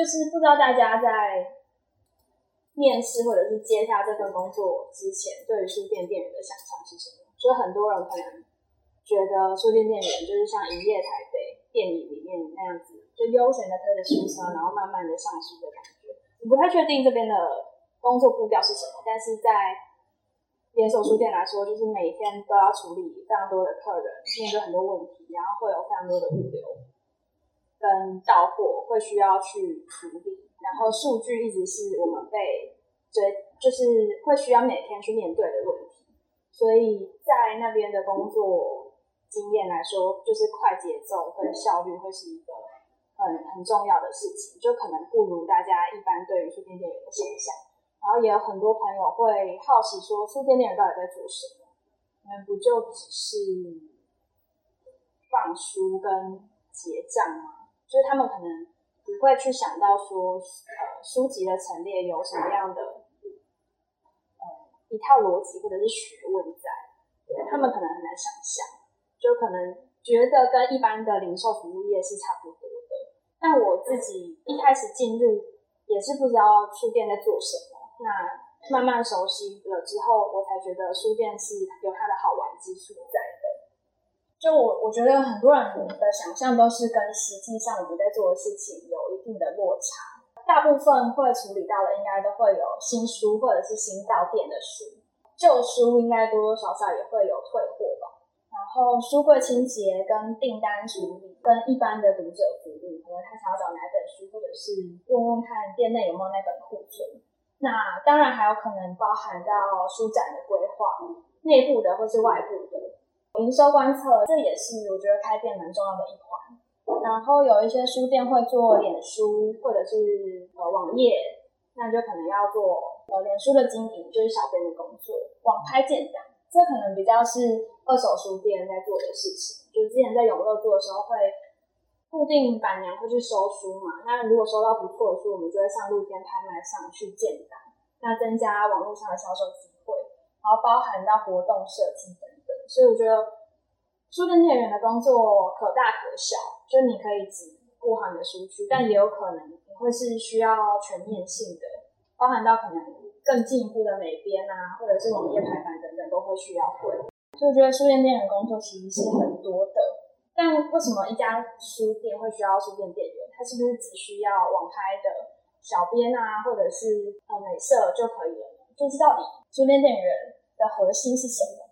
就是不知道大家在面试或者是接下这份工作之前，对于书店店员的想象是什么？就很多人可能觉得书店店员就是像营业台北电影里面那样子，就悠闲的推着书车，然后慢慢的上书的感觉。我不太确定这边的工作步调是什么，但是在连锁书店来说，就是每天都要处理非常多的客人，面对很多问题，然后会有非常多的物流跟到货会需要去处理，然后数据一直是我们被追，就是会需要每天去面对的问题，所以在那边的工作经验来说，就是快节奏跟效率会是一个很很重要的事情，就可能不如大家一般对于书店店员的想象。然后也有很多朋友会好奇说，书店店员到底在做什么？你们不就只是放书跟结账吗？就是他们可能不会去想到说，呃，书籍的陈列有什么样的呃一套逻辑或者是学问在，他们可能很难想象，就可能觉得跟一般的零售服务业是差不多的。但我自己一开始进入也是不知道书店在做什么。那慢慢熟悉了之后，我才觉得书店是有它的好玩之处在。就我我觉得很多人的想象都是跟实际上我们在做的事情有一定的落差。大部分会处理到的，应该都会有新书或者是新到店的书，旧书应该多多少少也会有退货吧。然后书柜清洁跟订单处理，跟一般的读者服务，可能他想要找哪本书，或者是问问看店内有没有那本库存。那当然还有可能包含到书展的规划，内部的或是外部的营收观测，这也是我觉得开店蛮重要的一环。然后有一些书店会做脸书或者是呃网页，那就可能要做呃脸书的经营，就是小编的工作。网拍建档，这可能比较是二手书店在做的事情。就之前在永乐做的时候会。固定板娘会去收书嘛？那如果收到不错的书，我们就会上露天拍卖上去建档，那增加网络上的销售机会，然后包含到活动设计等等。所以我觉得书店店员的工作可大可小，就你可以只顾好你的书区，但也有可能你会是需要全面性的，包含到可能更进一步的美编啊，或者是网页排版等等都会需要会。所以我觉得书店店员工作其实是很多的。但为什么一家书店会需要书店店员？他是不是只需要网拍的小编啊，或者是呃美色就可以了？就是到底书店店员的核心是什么？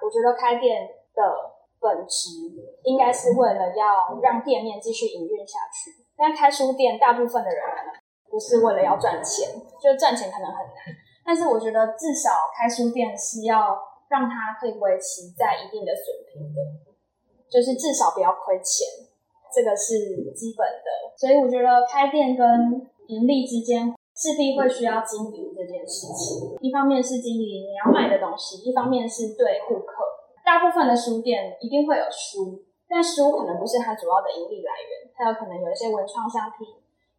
我觉得开店的本质应该是为了要让店面继续营运下去。但开书店大部分的人不是为了要赚钱，就赚钱可能很难。但是我觉得至少开书店是要让它可以维持在一定的水平的。就是至少不要亏钱，这个是基本的。所以我觉得开店跟盈利之间势必会需要经营这件事情。一方面是经营你要卖的东西，一方面是对顾客。大部分的书店一定会有书，但书可能不是它主要的盈利来源。它有可能有一些文创商品，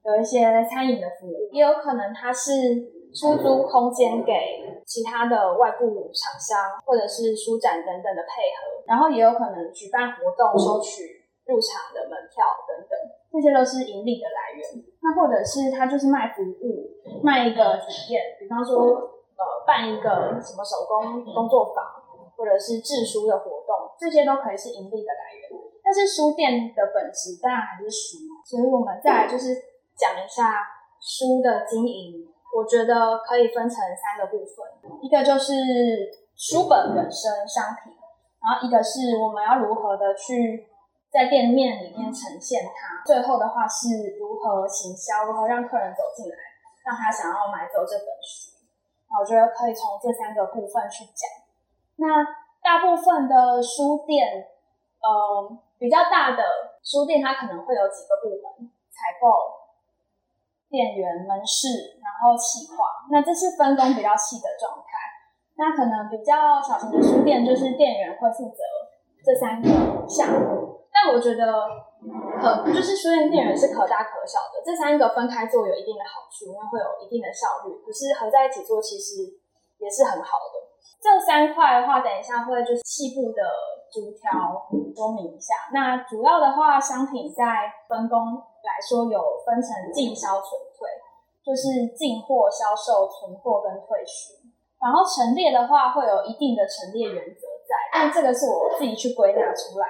有一些餐饮的服务，也有可能它是出租空间给其他的外部厂商，或者是书展等等的配合。然后也有可能举办活动收取入场的门票等等，这些都是盈利的来源。那或者是他就是卖服务，卖一个体验，比方说呃办一个什么手工工作坊，或者是制书的活动，这些都可以是盈利的来源。但是书店的本质当然还是书，所以我们再来就是讲一下书的经营。我觉得可以分成三个部分，一个就是书本本身商品。然后一个是我们要如何的去在店面里面呈现它，最后的话是如何行销，如何让客人走进来，让他想要买走这本书。我觉得可以从这三个部分去讲。那大部分的书店，呃，比较大的书店，它可能会有几个部门：采购、店员、门市，然后企划。那这是分工比较细的状态。那可能比较小型的书店，就是店员会负责这三个项目。但我觉得可就是书店店员是可大可小的，这三个分开做有一定的好处，因为会有一定的效率。可是合在一起做，其实也是很好的。这三块的话，等一下会就是细部的逐条说明一下。那主要的话，商品在分工来说有分成进销存退，就是进货、销售、存货跟退出。然后陈列的话会有一定的陈列原则在，但这个是我自己去归纳出来。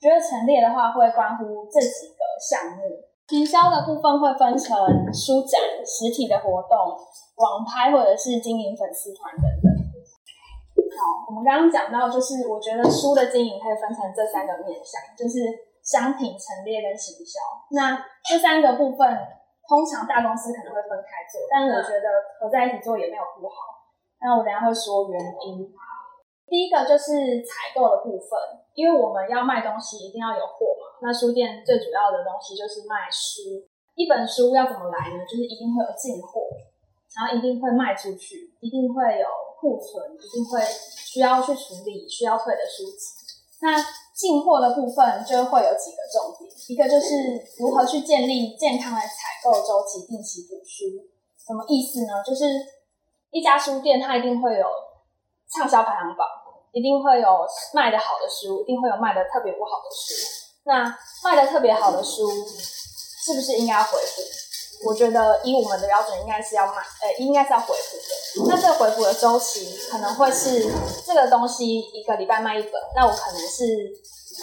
觉得陈列的话会关乎这几个项目。行销的部分会分成书展、实体的活动、网拍或者是经营粉丝团等等。好，我们刚刚讲到，就是我觉得书的经营可以分成这三个面向，就是商品陈列跟行销。那这三个部分，通常大公司可能会分开做，但我觉得合在一起做也没有不好。那我等下会说原因。第一个就是采购的部分，因为我们要卖东西，一定要有货嘛。那书店最主要的东西就是卖书，一本书要怎么来呢？就是一定会有进货，然后一定会卖出去，一定会有库存，一定会需要去处理需要退的书籍。那进货的部分就会有几个重点，一个就是如何去建立健康的采购周期，定期补书。什么意思呢？就是一家书店它一定会有。畅销排行榜一定会有卖的好的书，一定会有卖的特别不好的书。那卖的特别好的书，是不是应该回复？我觉得以我们的标准，应该是要卖，呃，应该是要回复的。那这个回复的周期可能会是这个东西一个礼拜卖一本，那我可能是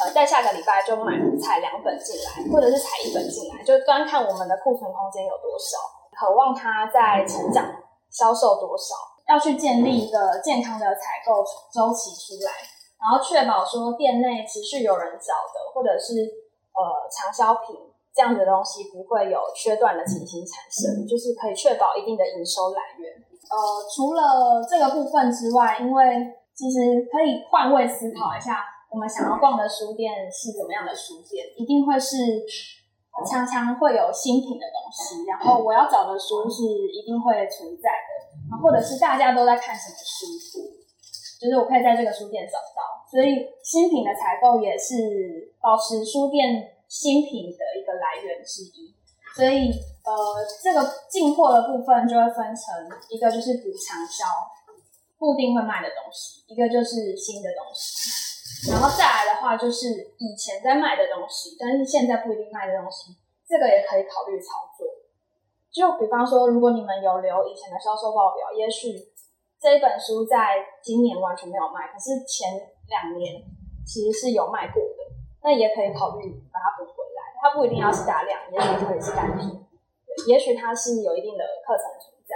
呃在下个礼拜就买采两本进来，或者是采一本进来，就端看我们的库存空间有多少，渴望它在成长销售多少。要去建立一个健康的采购周期出来，然后确保说店内持续有人找的，或者是呃畅销品这样的东西不会有缺断的情形产生，就是可以确保一定的营收来源。呃，除了这个部分之外，因为其实可以换位思考一下，我们想要逛的书店是怎么样的书店，一定会是常常会有新品的东西，然后我要找的书是一定会存在的。或者是大家都在看什么书，就是我可以在这个书店找到，所以新品的采购也是保持书店新品的一个来源之一。所以呃，这个进货的部分就会分成一个就是补长销，固定会卖的东西，一个就是新的东西，然后再来的话就是以前在卖的东西，但是现在不一定卖的东西，这个也可以考虑操作。就比方说，如果你们有留以前的销售报表，也许这一本书在今年完全没有卖，可是前两年其实是有卖过的，那也可以考虑把它补回来。它不一定要是大量，也许可以是单品，也许它是有一定的课程存在。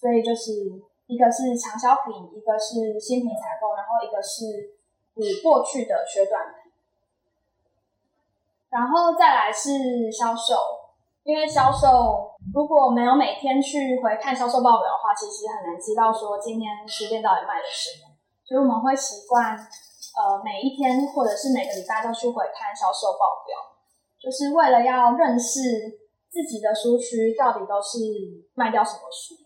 所以就是一个是长销品，一个是新品采购，然后一个是你过去的缺段品，然后再来是销售。因为销售如果没有每天去回看销售报表的话，其实很难知道说今天书店到底卖了什么。所以我们会习惯，呃，每一天或者是每个礼拜都去回看销售报表，就是为了要认识自己的书区到底都是卖掉什么书，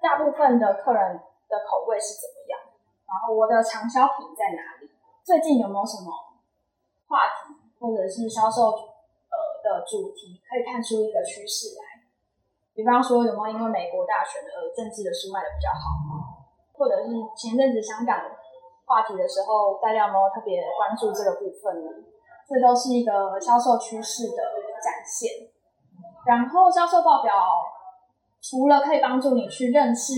大部分的客人的口味是怎么样，然后我的畅销品在哪里，最近有没有什么话题或者是销售。主题可以看出一个趋势来，比方说有没有因为美国大选而政治的书卖的比较好，或者是前阵子香港话题的时候，大家有没有特别关注这个部分呢？这都是一个销售趋势的展现。然后销售报表除了可以帮助你去认识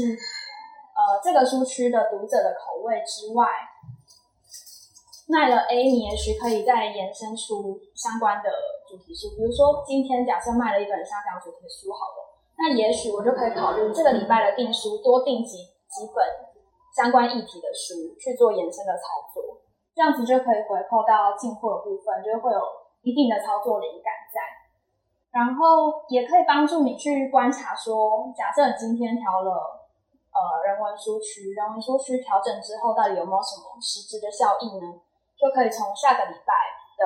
呃这个书区的读者的口味之外，卖了 A，你也许可以再延伸出相关的主题书，比如说今天假设卖了一本香港主题书好了，那也许我就可以考虑这个礼拜的订书多订几几本相关议题的书去做延伸的操作，这样子就可以回扣到进货的部分，就会有一定的操作灵感在，然后也可以帮助你去观察说，假设今天调了呃人文书区，人文书区调整之后到底有没有什么实质的效益呢？就可以从下个礼拜的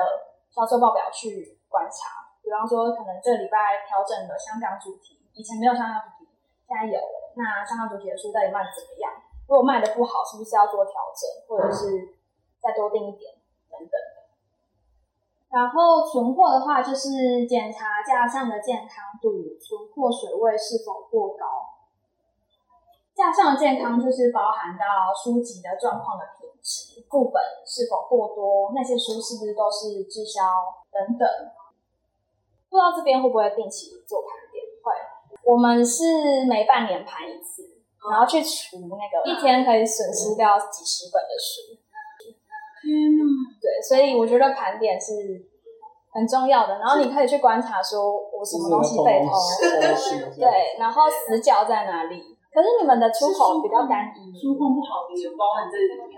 销售报表去观察，比方说，可能这个礼拜调整了香港主题，以前没有香港主题，现在有了。那香港主题的书到底卖的怎么样？如果卖的不好，是不是要做调整，或者是再多订一点等等然后存货的话，就是检查架上的健康度，存货水位是否过高。架上的健康就是包含到书籍的状况的副本是否过多，那些书是不是都是滞销等等。不知道这边会不会定期做盘点？会，我们是每半年盘一次，然后去除那个一天可以损失掉几十本的书。天哪！对，所以我觉得盘点是很重要的。然后你可以去观察，说我什么东西被偷，对，然后死角在哪里。可是你们的出口比较单一，出口不好的也包含在里面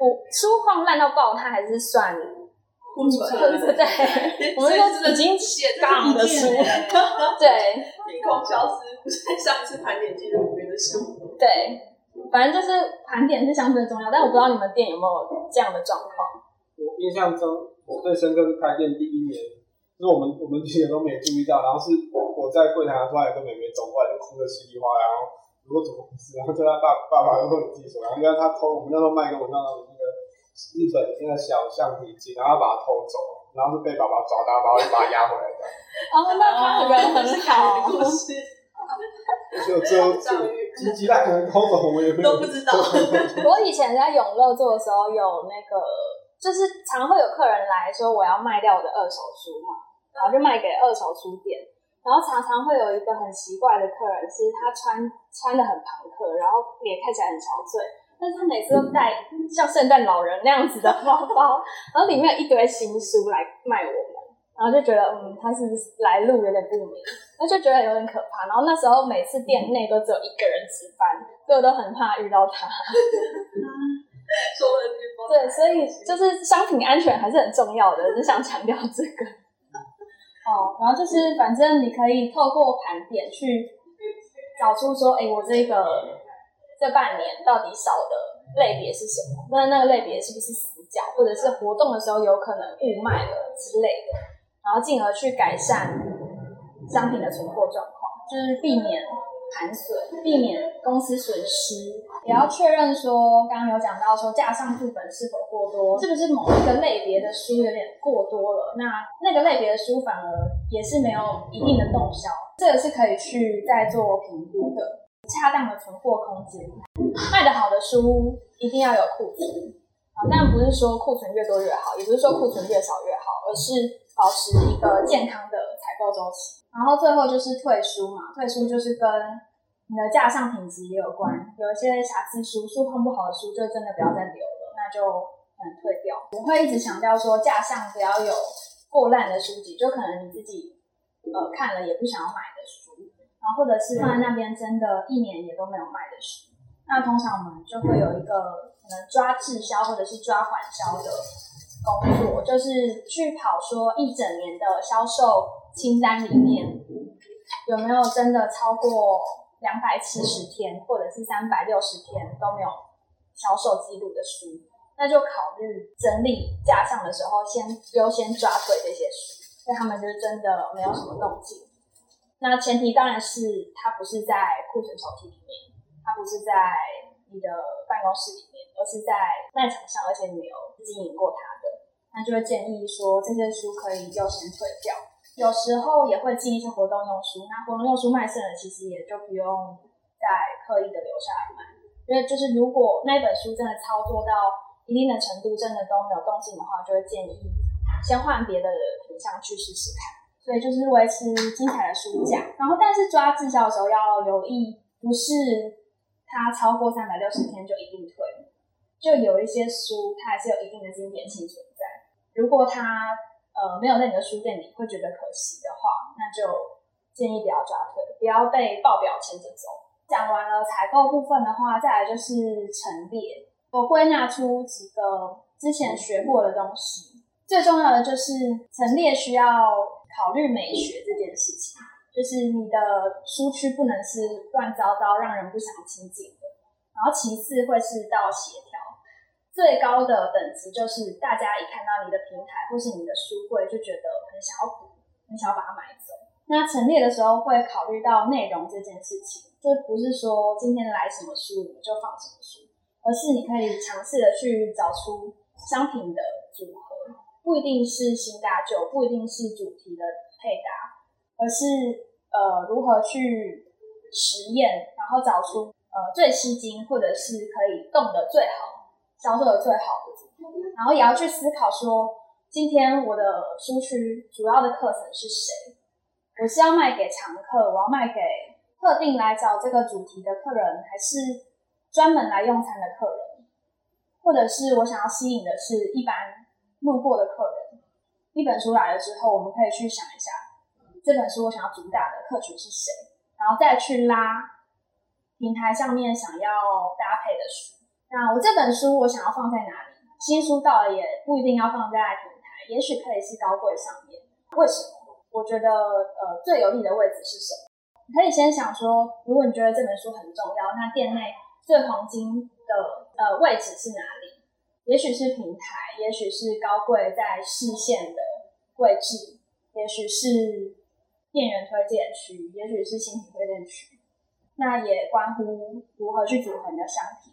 吗？不，出况烂到爆，它还是算库存。对，我们说已经写档的书，对，凭空消失，不在上次盘点记录里面的书。对，反正就是盘点是相对重要，但我不知道你们店有没有这样的状况。我印象中，我最深刻是开店第一年，就是我们我们几个都没注意到，然后是我在柜台拿出来，一个妹妹走过来就哭的稀里哗啦，然后。如果怎么回事？然后叫他爸爸爸，就说你自己说。然后因为他偷，我们那时候卖给我那个那个日本那个小橡皮筋，然后把它偷走，然后是被爸爸抓到，然后又把它押回来的。哦，那他人很好。就这这鸡鸡蛋可能偷走，我们也都不知道。我以前在永乐做的时候，有那个就是常会有客人来说我要卖掉我的二手书嘛，然后就卖给二手书店。然后常常会有一个很奇怪的客人，是他穿穿的很朋克，然后脸看起来很憔悴，但是他每次都带像圣诞老人那样子的包包，然后里面有一堆新书来卖我们，然后就觉得嗯，他是不是来路有点不明，那就觉得有点可怕。然后那时候每次店内都只有一个人值班，所以我都很怕遇到他。说了句对，所以就是商品安全还是很重要的，就想强调这个。哦，然后就是反正你可以透过盘点去找出说，哎，我这个这半年到底少的类别是什么？那那个类别是不是死角，或者是活动的时候有可能误卖了之类的？然后进而去改善商品的存货状况，就是避免。盘损，避免公司损失，也要确认说，刚刚有讲到说架上副本是否过多，是不是某一个类别的书有点过多了？那那个类别的书反而也是没有一定的动销，这个是可以去再做评估的。恰当的存货空间，卖得好的书一定要有库存啊，但不是说库存越多越好，也不是说库存越少越好，而是保持一个健康的购周期。然后最后就是退书嘛，退书就是跟你的架上品质也有关，有一些瑕疵书、书况不好的书，就真的不要再留了，那就嗯退掉。我会一直强调说，架上不要有过烂的书籍，就可能你自己呃看了也不想要买的书，然后或者是放在那边真的一年也都没有卖的书，那通常我们就会有一个可能抓滞销或者是抓缓销的工作，就是去跑说一整年的销售。清单里面有没有真的超过两百七十天，或者是三百六十天都没有销售记录的书？那就考虑整理架上的时候，先优先抓对这些书，因为他们就真的没有什么动静。那前提当然是它不是在库存抽屉里面，它不是在你的办公室里面，而是在卖场上，而且你没有经营过它的，那就会建议说这些书可以优先退掉。有时候也会进一些活动用书，那活动用书卖剩了，其实也就不用再刻意的留下来卖。因为就是如果那本书真的操作到一定的程度，真的都没有动静的话，就会建议先换别的品相去试试看。所以就是维持精彩的书架，然后但是抓滞销的时候要留意，不是它超过三百六十天就一定退，就有一些书它还是有一定的经典性存在。如果它呃，没有在你的书店里会觉得可惜的话，那就建议不要抓退，不要被报表牵着走。讲完了采购部分的话，再来就是陈列。我归纳出几个之前学过的东西，最重要的就是陈列需要考虑美学这件事情，就是你的书区不能是乱糟糟，让人不想亲近的。然后其次会是到协调。最高的等级就是大家一看到你的平台或是你的书柜，就觉得很想要补，很想要把它买走。那陈列的时候会考虑到内容这件事情，就不是说今天来什么书你就放什么书，而是你可以尝试的去找出商品的组合，不一定是新搭旧，不一定是主题的配搭，而是呃如何去实验，然后找出呃最吸睛或者是可以动的最好。销售的最好的，然后也要去思考说，今天我的书区主要的课程是谁？我是要卖给常客，我要卖给特定来找这个主题的客人，还是专门来用餐的客人，或者是我想要吸引的是一般路过的客人。一本书来了之后，我们可以去想一下，这本书我想要主打的客群是谁，然后再去拉平台上面想要搭配的书。那我这本书我想要放在哪里？新书到了也不一定要放在平台，也许可以是高柜上面。为什么？我觉得呃最有利的位置是什么？你可以先想说，如果你觉得这本书很重要，那店内最黄金的呃位置是哪里？也许是平台，也许是高柜在视线的位置，也许是店员推荐区，也许是新品推荐区。那也关乎如何去组合你的商品。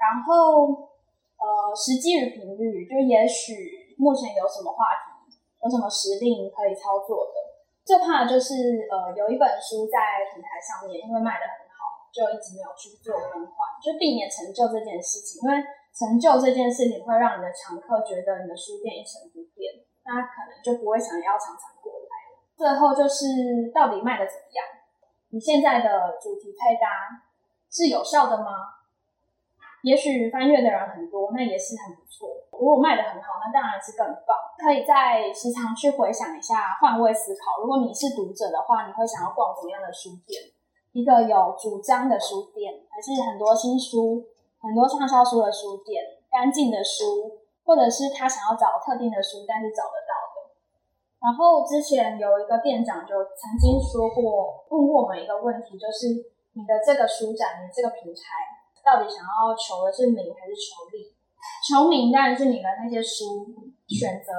然后呃，时机与频率，就也许目前有什么话题，有什么时令可以操作的。最怕的就是呃，有一本书在平台上面，因为卖的很好，就一直没有去做更换，就避免成就这件事情，因为。成就这件事情会让你的常客觉得你的书店一成不变，那可能就不会想要常常过来。最后就是到底卖的怎么样？你现在的主题配搭是有效的吗？也许翻阅的人很多，那也是很不错。如果卖的很好，那当然是更棒。可以在时常去回想一下，换位思考。如果你是读者的话，你会想要逛什么样的书店？一个有主张的书店，还是很多新书？很多畅销书的书店，干净的书，或者是他想要找特定的书，但是找得到的。然后之前有一个店长就曾经说过，问过我们一个问题，就是你的这个书展，你这个平台到底想要求的是名还是求利？求名当然是你的那些书选择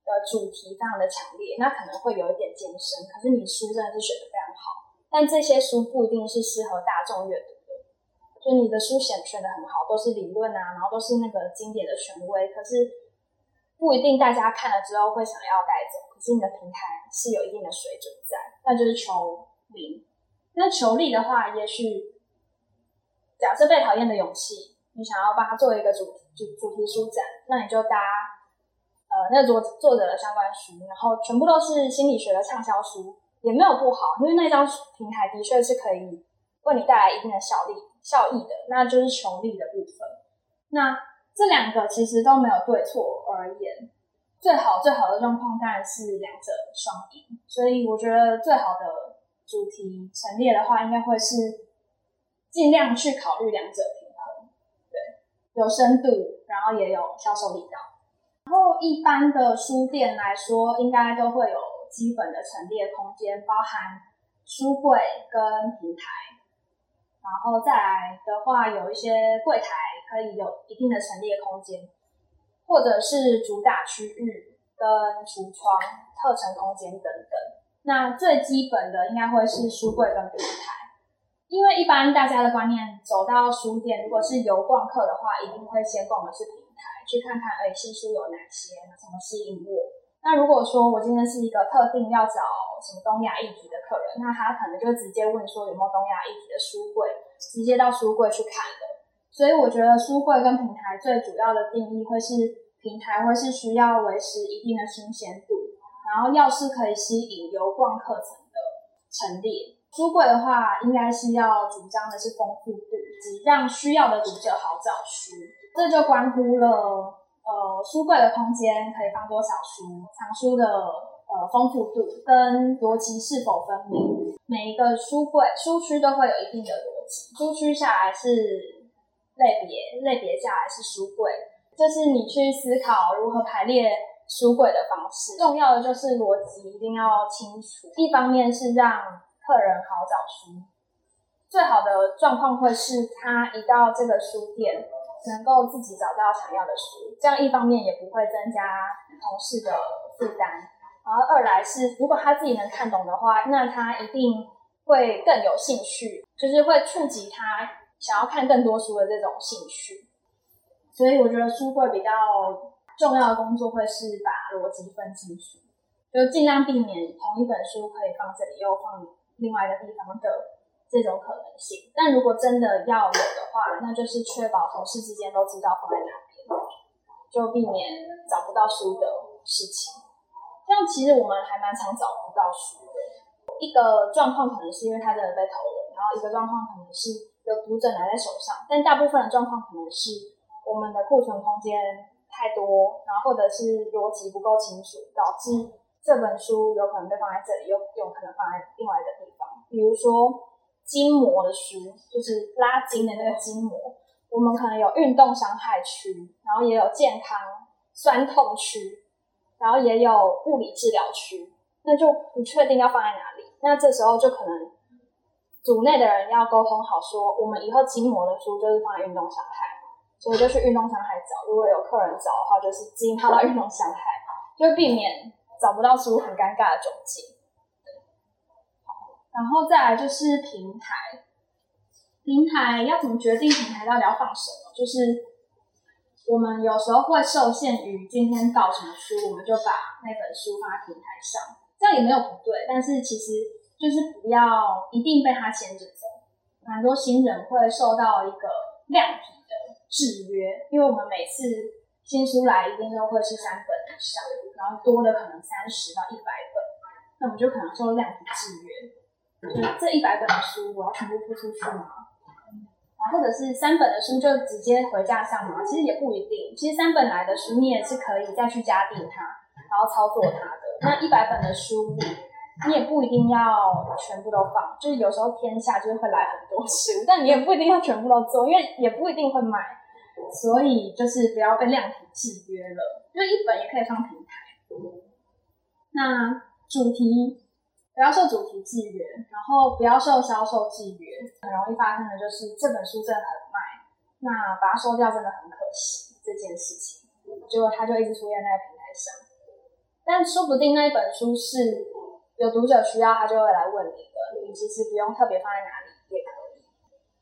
的主题非常的强烈，那可能会有一点艰深。可是你书真的是选的非常好，但这些书不一定是适合大众阅读的。就你的书选选的很好，都是理论啊，然后都是那个经典的权威，可是不一定大家看了之后会想要带走。可是你的平台是有一定的水准在，那就是求名。那求利的话，也许假设被讨厌的勇气，你想要帮他做一个主主主题书展，那你就搭呃那作作者的相关书，然后全部都是心理学的畅销书，也没有不好，因为那张平台的确是可以为你带来一定的效力。效益的，那就是穷利的部分。那这两个其实都没有对错而言，最好最好的状况当然是两者双赢。所以我觉得最好的主题陈列的话，应该会是尽量去考虑两者平衡，对，有深度，然后也有销售力道。然后一般的书店来说，应该都会有基本的陈列空间，包含书柜跟平台。然后再来的话，有一些柜台可以有一定的陈列空间，或者是主打区域跟橱窗、特陈空间等等。那最基本的应该会是书柜跟平台，因为一般大家的观念，走到书店，如果是游逛客的话，一定会先逛的是平台，去看看哎新书有哪些，什么吸引我。那如果说我今天是一个特定要找什么东亚议题的客人，那他可能就直接问说有没有东亚议题的书柜，直接到书柜去看的。所以我觉得书柜跟平台最主要的定义会是平台会是需要维持一定的新鲜度，然后要是可以吸引游逛课程的陈列。书柜的话，应该是要主张的是丰富度，及让需要的读者好找书，这就关乎了。呃，书柜的空间可以放多少书？藏书的呃丰富度跟逻辑是否分明？每一个书柜书区都会有一定的逻辑，书区下来是类别，类别下来是书柜，就是你去思考如何排列书柜的方式。重要的就是逻辑一定要清楚。一方面是让客人好找书，最好的状况会是他一到这个书店。能够自己找到想要的书，这样一方面也不会增加同事的负担，然后二来是如果他自己能看懂的话，那他一定会更有兴趣，就是会触及他想要看更多书的这种兴趣。所以我觉得书柜比较重要的工作会是把逻辑分清楚，就尽量避免同一本书可以放这里又放另外一个地方的。这种可能性，但如果真的要有的话，那就是确保同事之间都知道放在哪边，就避免找不到书的事情。这这样其实我们还蛮常找不到书的。一个状况可能是因为它真的被偷了，然后一个状况可能是有读者拿在手上，但大部分的状况可能是我们的库存空间太多，然后或者是逻辑不够清楚，导致这本书有可能被放在这里，又有可能放在另外一个地方。比如说筋膜的书，就是拉筋的那个筋膜，我们可能有运动伤害区，然后也有健康酸痛区，然后也有物理治疗区，那就不确定要放在哪里。那这时候就可能组内的人要沟通好，说我们以后筋膜的书就是放在运动伤害，所以就去运动伤害找。如果有客人找的话，就是基因套到运动伤害，就避免找不到书很尴尬的窘境。然后再来就是平台，平台要怎么决定平台到底要放什么？就是我们有时候会受限于今天到什么书，我们就把那本书放在平台上，这样也没有不对。但是其实就是不要一定被它牵着走，蛮多新人会受到一个量体的制约，因为我们每次新书来一定都会是三本以上，然后多的可能三十到一百本，那我们就可能受量体制约。就这一百本的书，我要全部付出去吗？或者是三本的书就直接回架上吗？其实也不一定。其实三本来的书，你也是可以再去加订它，然后操作它的。那一百本的书，你也不一定要全部都放。就是有时候天下就是会来很多书，但你也不一定要全部都做，因为也不一定会卖。所以就是不要被量体制约了，就一本也可以放平台。那主题。不要受主题制约，然后不要受销售制约。很容易发生的就是这本书真的很卖，那把它收掉真的很可惜。这件事情，结果它就一直出现在平台上。但说不定那一本书是有读者需要，他就会来问你的。你其实不用特别放在哪里也可以。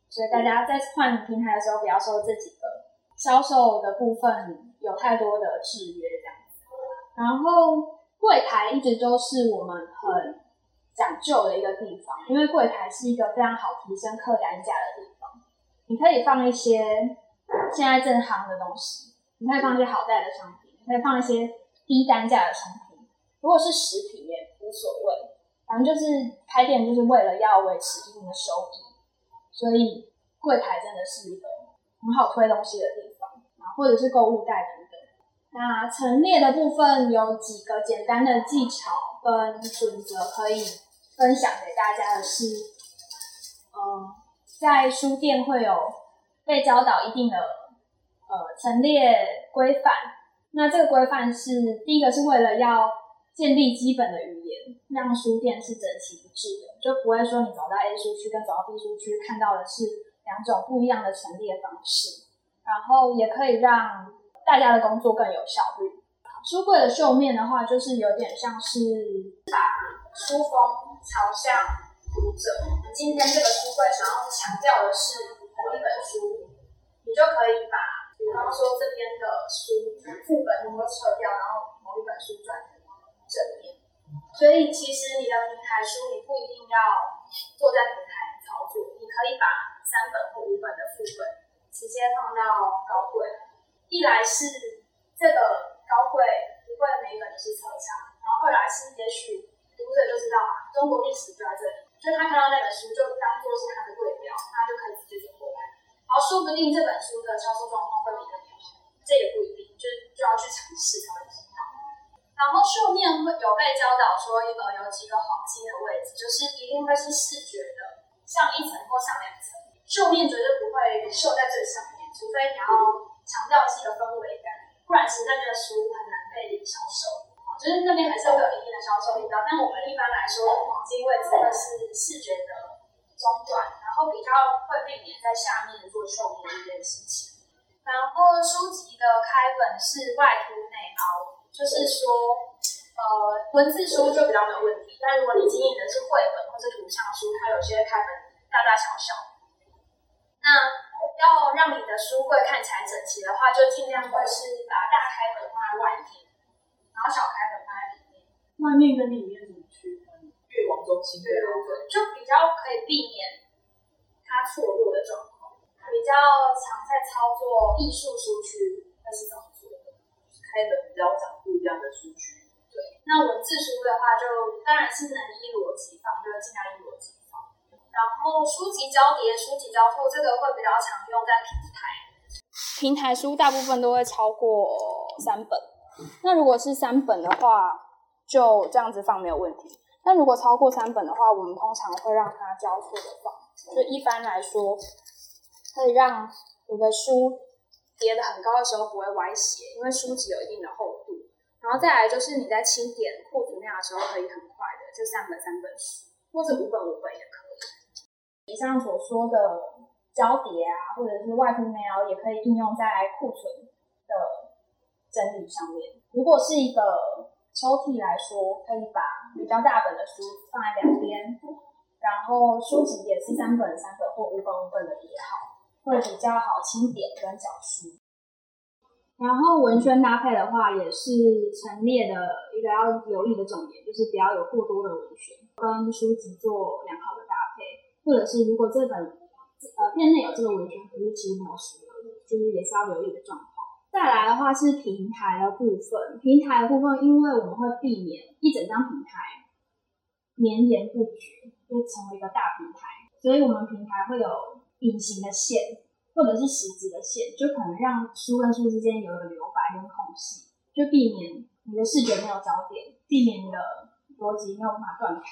所以大家在换平台的时候，不要受这几个销售的部分有太多的制约这样子。然后柜台一直都是我们很。讲究的一个地方，因为柜台是一个非常好提升客单价的地方。你可以放一些现在正夯的东西，你可以放一些好带的商品，可以放一些低单价的商品。如果是食品也无所谓，反正就是开店就是为了要维持一定的收益，所以柜台真的是一个很好推东西的地方，或者是购物袋等等。那陈列的部分有几个简单的技巧。跟准则可以分享给大家的是，嗯，在书店会有被教导一定的呃陈列规范。那这个规范是第一个是为了要建立基本的语言，让书店是整齐一致的，就不会说你走到 A 书区跟走到 B 书区看到的是两种不一样的陈列方式，然后也可以让大家的工作更有效率。书柜的绣面的话，就是有点像是把书封朝向读者。今天这个书柜想要强调的是某一本书，你就可以把，比方说这边的书副本能够撤掉，然后某一本书转成正面。所以其实你的平台书，你不一定要坐在平台操作，你可以把三本或五本的副本直接放到高柜。一来是这个。高柜不会每本都是侧插，然后二来是也许读者就知道嘛，中国历史就在这里，就他看到那本书就当做是他的对标，他就可以直接就过来。然后说不定这本书的销售状况会比那边好，这也不一定，就就要去尝试才会知道。然后绣面会有被教导说，呃，有几个黄金的位置，就是一定会是视觉的，上一层或上两层。绣面绝对不会绣在最上面，除非你要强调是一个氛围感。不然，其实那边的书很难被销售，就是那边还是会有一定的销售力道。但我们一般来说，黄金位置会是视觉的。中段，然后比较会避免在下面做绣面这件事情。然后书籍的开本是外凸内凹，就是说，呃，文字书就比较没有问题。但如果你经营的是绘本或是图像书，它有些开本大大小小。那要让你的书柜看起来整齐的话，就尽量会是把大开本放在外面，然后小开本放在里面。外面跟里面怎么区分？越往中心越好，就比较可以避免它错落的状况。比较常在操作艺术书区，那是怎么做的？开本比较长不一样的书区。对那文字书的话，就当然是能依逻辑放，就尽量依逻辑放。然后书籍交叠、书籍交错，这个会比较常用在平台。平台书大部分都会超过三本，那如果是三本的话，就这样子放没有问题。但如果超过三本的话，我们通常会让它交错的放。就一般来说，可以让你的书叠得很高的时候不会歪斜，因为书籍有一定的厚度。然后再来就是你在清点库存量的时候，可以很快的就三本三本书，或者五本五本也可以。以上所说的交叠啊，或者是外铺 mail，也可以应用在库存的整理上面。如果是一个抽屉来说，可以把比较大本的书放在两边，然后书籍也是三本三本或五本五本的叠好，会比较好清点跟找书。然后文宣搭配的话，也是陈列的一个要留意的重点，就是不要有过多的文宣，跟书籍做良好的，或者是如果这本呃店内有这个文宣，可是其实没有书，就是也是要留意的状况。再来的话是平台的部分，平台的部分，因为我们会避免一整张平台绵延不绝，就成为一个大平台，所以我们平台会有隐形的线。或者是实质的线，就可能让书跟书之间有一个留白跟空隙，就避免你的视觉没有焦点，避免你的逻辑没有办法断开。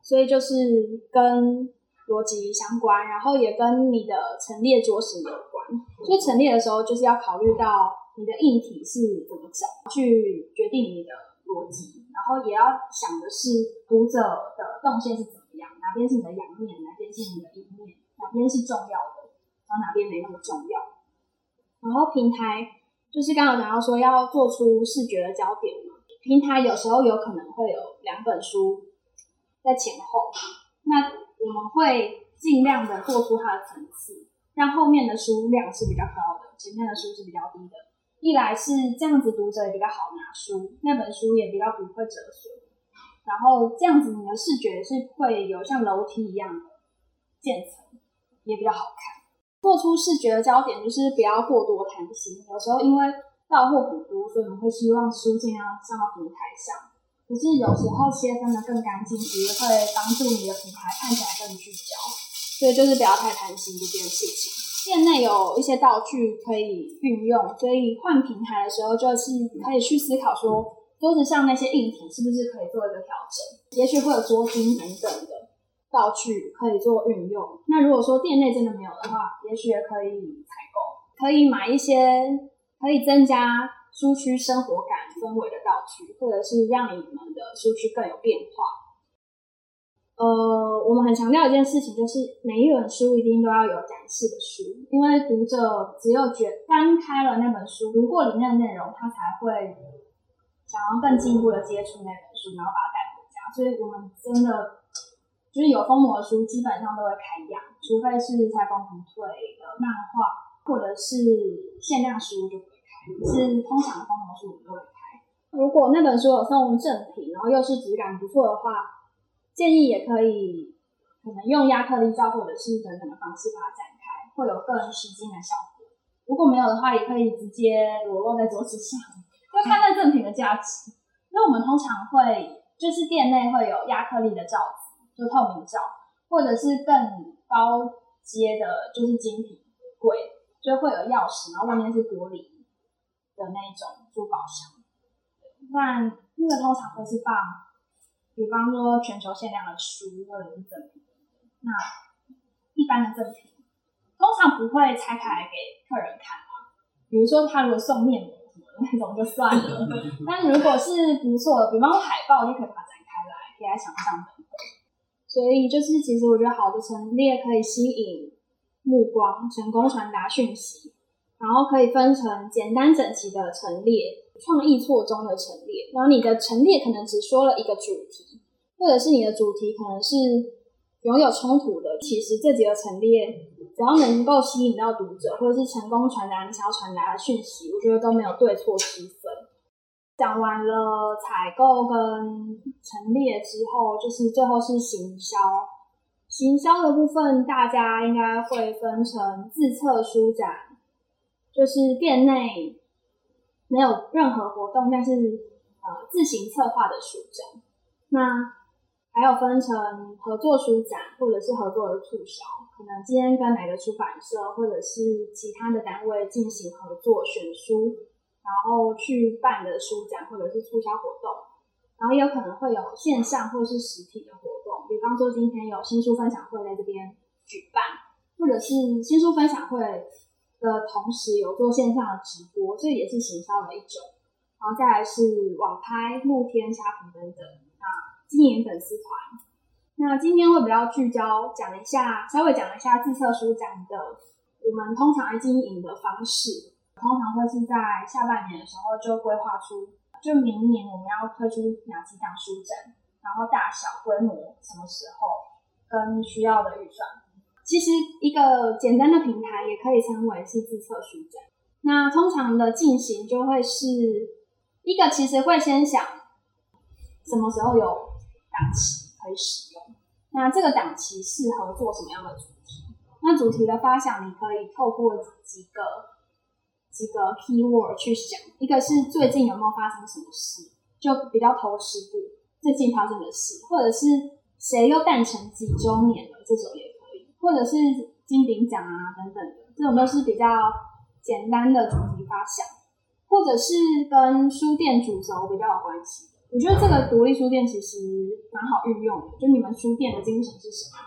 所以就是跟逻辑相关，然后也跟你的陈列桌型有关。所以陈列的时候，就是要考虑到你的硬体是怎么找，去决定你的逻辑，然后也要想的是读者的动线是怎么样，哪边是你的阳面，哪边是你的阴面，哪边是重要的。然后哪边没那么重要，然后平台就是刚刚讲到说要做出视觉的焦点嘛，平台有时候有可能会有两本书在前后，那我们会尽量的做出它的层次，让后面的书量是比较高的，前面的书是比较低的。一来是这样子读者也比较好拿书，那本书也比较不会折损，然后这样子你的视觉是会有像楼梯一样的渐层，也比较好看。做出视觉的焦点，就是不要过多贪心。有时候因为到货很多，所以我们会希望书尽量上到平台上。可是有时候切分的更干净，其实会帮助你的品牌看起来更聚焦。所以就是不要太贪心这件事情。店内有一些道具可以运用，所以换平台的时候，就是可以去思考说，桌子上那些硬体是不是可以做一个调整？也许会有桌巾等等的。道具可以做运用。那如果说店内真的没有的话，也许也可以采购，可以买一些可以增加书区生活感氛围的道具，或者是让你们的书区更有变化。呃，我们很强调一件事情，就是每一本书一定都要有展示的书，因为读者只有觉翻开了那本书，读过里面的内容，他才会想要更进一步的接触那本书，然后把它带回家。所以我们真的。就是有封膜的书，基本上都会开样，除非是拆封不退的漫画，或者是限量书就不。是通常封膜书都会开。如果那本书有送赠品，然后又是质感不错的话，建议也可以可能用亚克力胶或者是等等的方式把它展开，会有更吸睛的效果。如果没有的话，也可以直接裸露在桌子上，就看那赠品的价值。因为我们通常会就是店内会有亚克力的罩子。就透明罩，或者是更高阶的，就是精品柜，就会有钥匙，然后外面是玻璃的那种珠宝箱。那那个通常会是放，比方说全球限量的书或者是赠品。那一般的赠品通常不会拆开来给客人看啊。比如说他如果送面膜什么的那种就算了，但如果是不错的，比方说海报就可以把它展开来贴在墙上等等。所以就是，其实我觉得好的陈列可以吸引目光，成功传达讯息，然后可以分成简单整齐的陈列，创意错综的陈列。然后你的陈列可能只说了一个主题，或者是你的主题可能是拥有冲突的。其实这几个陈列，只要能够吸引到读者，或者是成功传达你想要传达的讯息，我觉得都没有对错之分。讲完了采购跟陈列之后，就是最后是行销。行销的部分，大家应该会分成自测书展，就是店内没有任何活动，但是呃自行策划的书展。那还有分成合作书展或者是合作的促销，可能今天跟哪个出版社或者是其他的单位进行合作选书，然后去办的书展或者是促销活动，然后也有可能会有线上或是实体的活动，比方说今天有新书分享会在这边举办，或者是新书分享会的同时有做线上的直播，这也是行销的一种。然后再来是网拍、露天、虾皮等等啊，经营粉丝团。那今天会比较聚焦讲一下，稍微讲一下自测书展的我们通常经营的方式，通常会是在下半年的时候就规划出，就明年我们要推出哪几档书展，然后大小规模什么时候跟需要的预算。其实一个简单的平台也可以称为是自测书展。那通常的进行就会是一个，其实会先想什么时候有档期可以使用，那这个档期适合做什么样的主题？那主题的发想，你可以透过几个几个 keyword 去想，一个是最近有没有发生什么事，就比较投实部最近发生的事，或者是谁又诞辰几周年了，这种也，或者是金鼎奖啊等等的，这种都是比较简单的主题发想，或者是跟书店主轴比较有关系。我觉得这个独立书店其实蛮好运用的，就你们书店的精神是什么，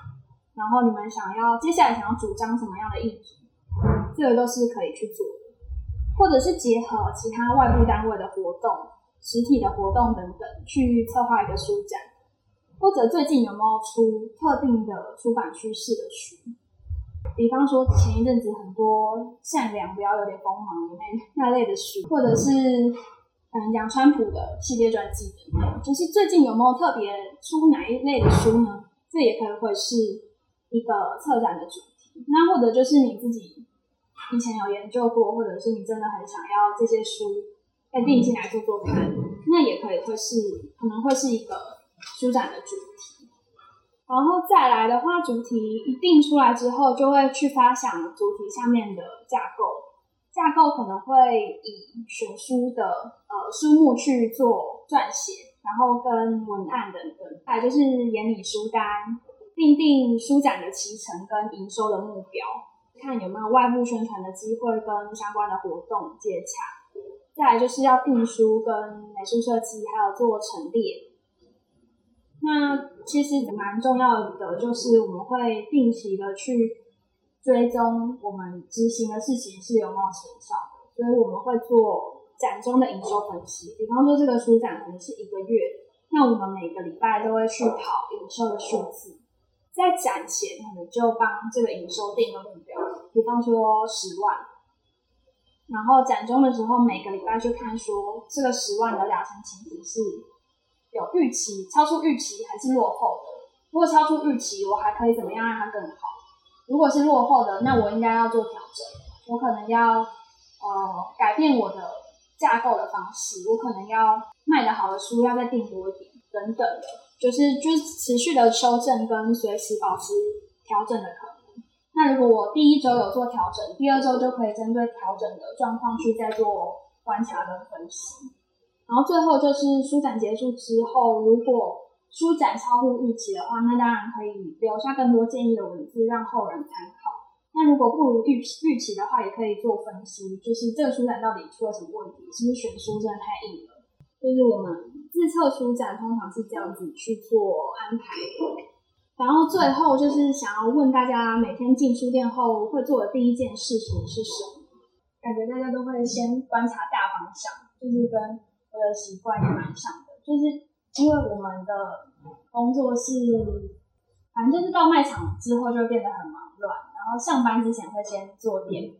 然后你们想要接下来想要主张什么样的议题，这个都是可以去做的，或者是结合其他外部单位的活动、实体的活动等等，去策划一个书展，或者最近有没有出特定的出版趋势的书，比方说前一阵子很多善良不要有点锋芒的那那类的书，或者是。嗯，讲川普的系列专辑等等，就是最近有没有特别出哪一类的书呢？这也可以会是一个策展的主题。那或者就是你自己以前有研究过，或者是你真的很想要这些书再定期来做做看，那也可以会是可能会是一个书展的主题。然后再来的话，主题一定出来之后，就会去发想主题下面的架构。架构可能会以选书的呃书目去做撰写，然后跟文案等等，再就是研拟书单，定定书展的期程跟营收的目标，看有没有外部宣传的机会跟相关的活动接洽。再来就是要订书跟美术设计，还有做陈列。那其实蛮重要的就是我们会定期的去。追踪我们执行的事情是有没有成效的，所以我们会做展中的营收分析。比方说，这个书展可能是一个月，那我们每个礼拜都会去跑营收的数字，在展前可能就帮这个营收定个目标，比方说十万。然后展中的时候，每个礼拜去看说这个十万的两成情形是有预期、超出预期还是落后的。如果超出预期，我还可以怎么样让它更好？如果是落后的，那我应该要做调整。我可能要呃改变我的架构的方式，我可能要卖的好的书要再订多一点，等等的，就是就是持续的修正跟随时保持调整的可能。那如果我第一周有做调整，第二周就可以针对调整的状况去再做观察跟分析。然后最后就是书展结束之后，如果书展超乎预期的话，那当然可以留下更多建议的文字让后人参考。那如果不如预预期的话，也可以做分析，就是这个书展到底出了什么问题？是不是选书真的太硬了？就是我们自测书展通常是这样子去做安排。然后最后就是想要问大家，每天进书店后会做的第一件事情是什么？感觉大家都会先观察大方向，就是跟我的习惯也蛮像的，就是。因为我们的工作是，反正就是到卖场之后就会变得很忙乱，然后上班之前会先做点名，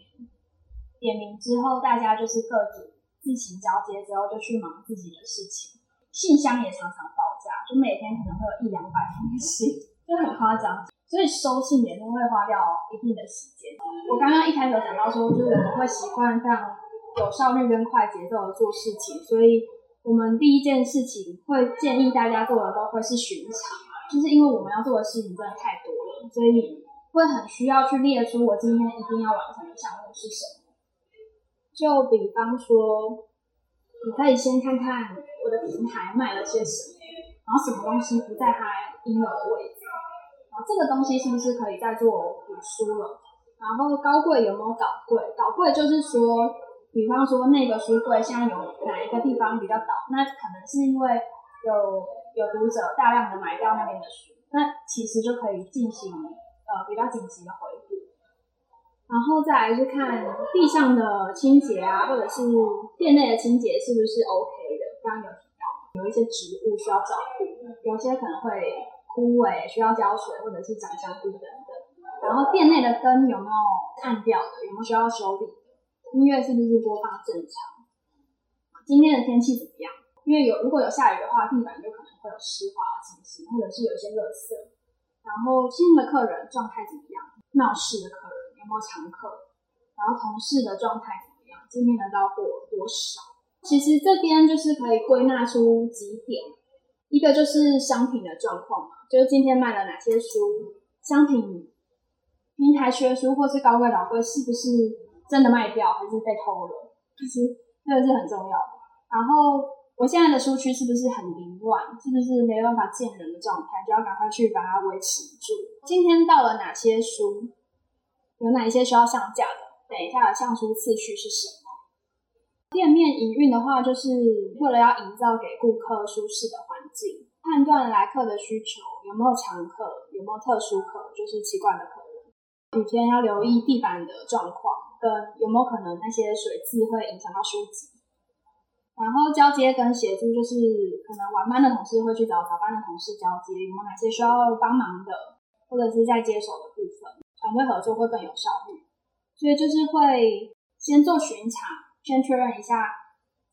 点名之后大家就是各组自行交接之后就去忙自己的事情，信箱也常常爆炸，就每天可能会有一两百封信，就很夸张，所以收信也都会花掉一定的时间。我刚刚一开始讲到说，就是我们会习惯非常有效率跟快节奏的做事情，所以。我们第一件事情会建议大家做的都会是巡场，就是因为我们要做的事情真的太多了，所以会很需要去列出我今天一定要完成的项目是什么。就比方说，你可以先看看我的平台卖了些什么，然后什么东西不在它应有的位置，然后这个东西是不是可以再做补书了？然后高柜有没有倒柜？倒柜就是说，比方说那个书柜现在有哪一个地方比较倒，那可能是因为有有读者大量的买掉那边的书，那其实就可以进行呃比较紧急的回顾。然后再来是看地上的清洁啊，或者是店内的清洁是不是 OK 的。刚刚有提到，有一些植物需要照顾，有些可能会枯萎，需要浇水，或者是长香菇等等。然后店内的灯有没有暗掉的，有没有需要修理的？音乐是不是播放正常？今天的天气怎么样？因为有如果有下雨的话，地板就可能会有湿滑的情形，或者是有一些垃圾。然后新的客人状态怎么样？闹事的客人有没有常客？然后同事的状态怎么样？今天的到货多少？其实这边就是可以归纳出几点，一个就是商品的状况嘛，就是今天卖了哪些书，商品。平台缺书或是高贵老贵是不是真的卖掉还是被偷了？其实这个是很重要的。然后我现在的书区是不是很凌乱？是不是没办法见人的状态？就要赶快去把它维持住。今天到了哪些书？有哪一些需要上架的？等一下的上书次序是什么？店面营运的话，就是为了要营造给顾客舒适的环境，判断来客的需求有没有常客，有没有特殊客，就是奇怪的客人。雨天要留意地板的状况，跟有没有可能那些水渍会影响到书籍。然后交接跟协助，就是可能晚班的同事会去找早班的同事交接，有没有哪些需要帮忙的，或者是在接手的部分，团队合作会更有效率。所以就是会先做巡查，先确认一下，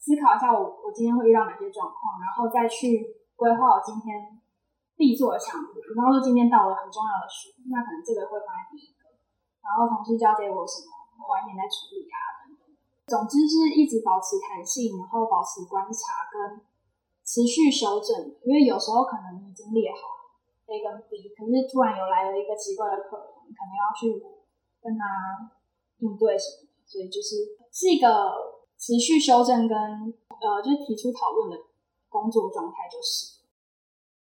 思考一下我我今天会遇到哪些状况，然后再去规划我今天必做的项目。比方说今天到了很重要的书，那可能这个会放在第一个。然后同事交接我什么，晚一点再处理啊等等。总之是一直保持弹性，然后保持观察跟持续修正。因为有时候可能你已经列好 A 跟 B，可是突然有来了一个奇怪的客人，可能要去跟他应对什么的。所以就是是一个持续修正跟呃，就是提出讨论的工作状态就是。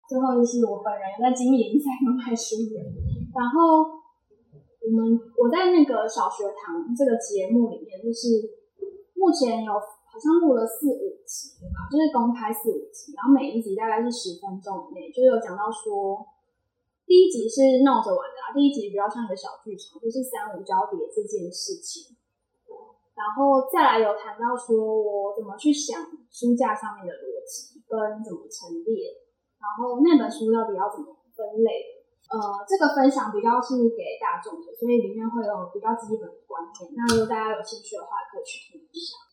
最后就是我本人在经营在卖书人，然后。我们我在那个小学堂这个节目里面，就是目前有好像录了四五集吧，就是公开四五集，然后每一集大概是十分钟以内，就有讲到说，第一集是闹着玩的，第一集比较像一个小剧场，就是三五交叠这件事情，然后再来有谈到说我怎么去想书架上面的逻辑跟怎么陈列，然后那本书到底要怎么分类。呃，这个分享比较是给大众的，所以里面会有比较基本的观点。那如果大家有兴趣的话，可以去听一下。